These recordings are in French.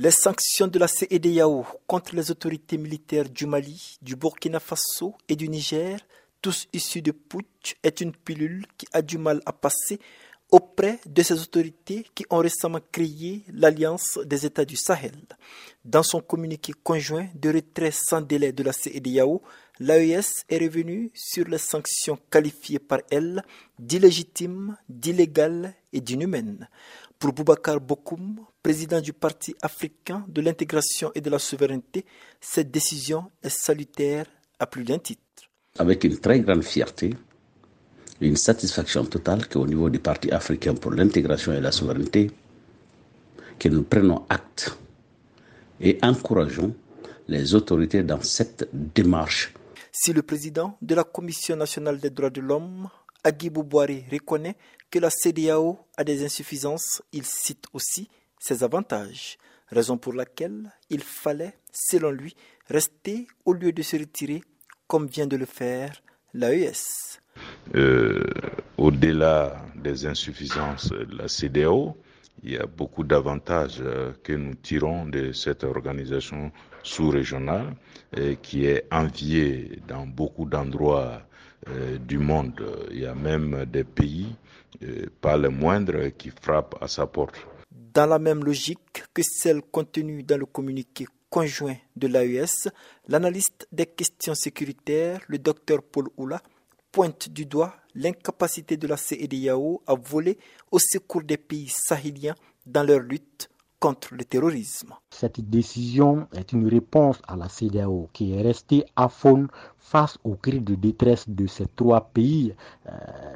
Les sanctions de la CEDEAO contre les autorités militaires du Mali, du Burkina Faso et du Niger, tous issus de putsch, est une pilule qui a du mal à passer auprès de ces autorités qui ont récemment créé l'Alliance des États du Sahel. Dans son communiqué conjoint de retrait sans délai de la CEDEAO, l'AES est revenu sur les sanctions qualifiées par elle d'illégitimes, d'illégales et d'inhumaines. Pour Boubacar Bokoum, président du Parti africain de l'intégration et de la souveraineté, cette décision est salutaire à plus d'un titre. Avec une très grande fierté, une satisfaction totale qu'au niveau du Parti africain pour l'intégration et la souveraineté, que nous prenons acte et encourageons les autorités dans cette démarche. Si le président de la Commission nationale des droits de l'homme, Agibou reconnaît que la CDAO a des insuffisances, il cite aussi ses avantages, raison pour laquelle il fallait, selon lui, rester au lieu de se retirer comme vient de le faire l'AES. Euh, au-delà des insuffisances de la CDAO, il y a beaucoup d'avantages euh, que nous tirons de cette organisation sous-régionale qui est enviée dans beaucoup d'endroits euh, du monde. Il y a même des pays, pas les moindres, qui frappent à sa porte. Dans la même logique que celle contenue dans le communiqué conjoint de l'AES, l'analyste des questions sécuritaires, le docteur Paul Oula, pointe du doigt l'incapacité de la CEDEAO à voler au secours des pays sahéliens dans leur lutte contre le terrorisme. Cette décision est une réponse à la CEDEAO qui est restée à fond face aux cris de détresse de ces trois pays euh,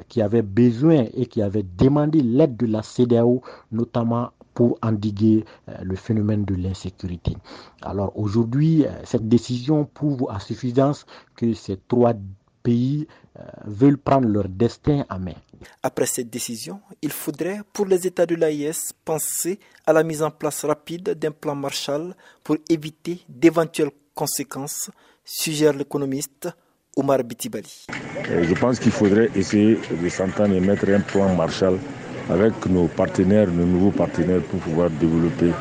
qui avaient besoin et qui avaient demandé l'aide de la CEDEAO, notamment pour endiguer euh, le phénomène de l'insécurité. Alors aujourd'hui, euh, cette décision prouve à suffisance que ces trois pays euh, veulent prendre leur destin à main. Après cette décision, il faudrait pour les États de l'AIS penser à la mise en place rapide d'un plan Marshall pour éviter d'éventuelles conséquences, suggère l'économiste Omar Bitibali. Je pense qu'il faudrait essayer de s'entendre et mettre un plan Marshall avec nos partenaires, nos nouveaux partenaires pour pouvoir développer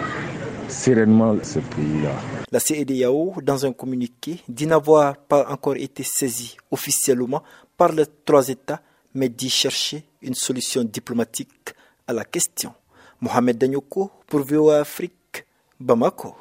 sereinement ce pays-là. La CEDEAO, dans un communiqué, dit n'avoir pas encore été saisie officiellement par les trois États, mais dit chercher une solution diplomatique à la question. Mohamed Danyoko pour VOA Afrique, Bamako.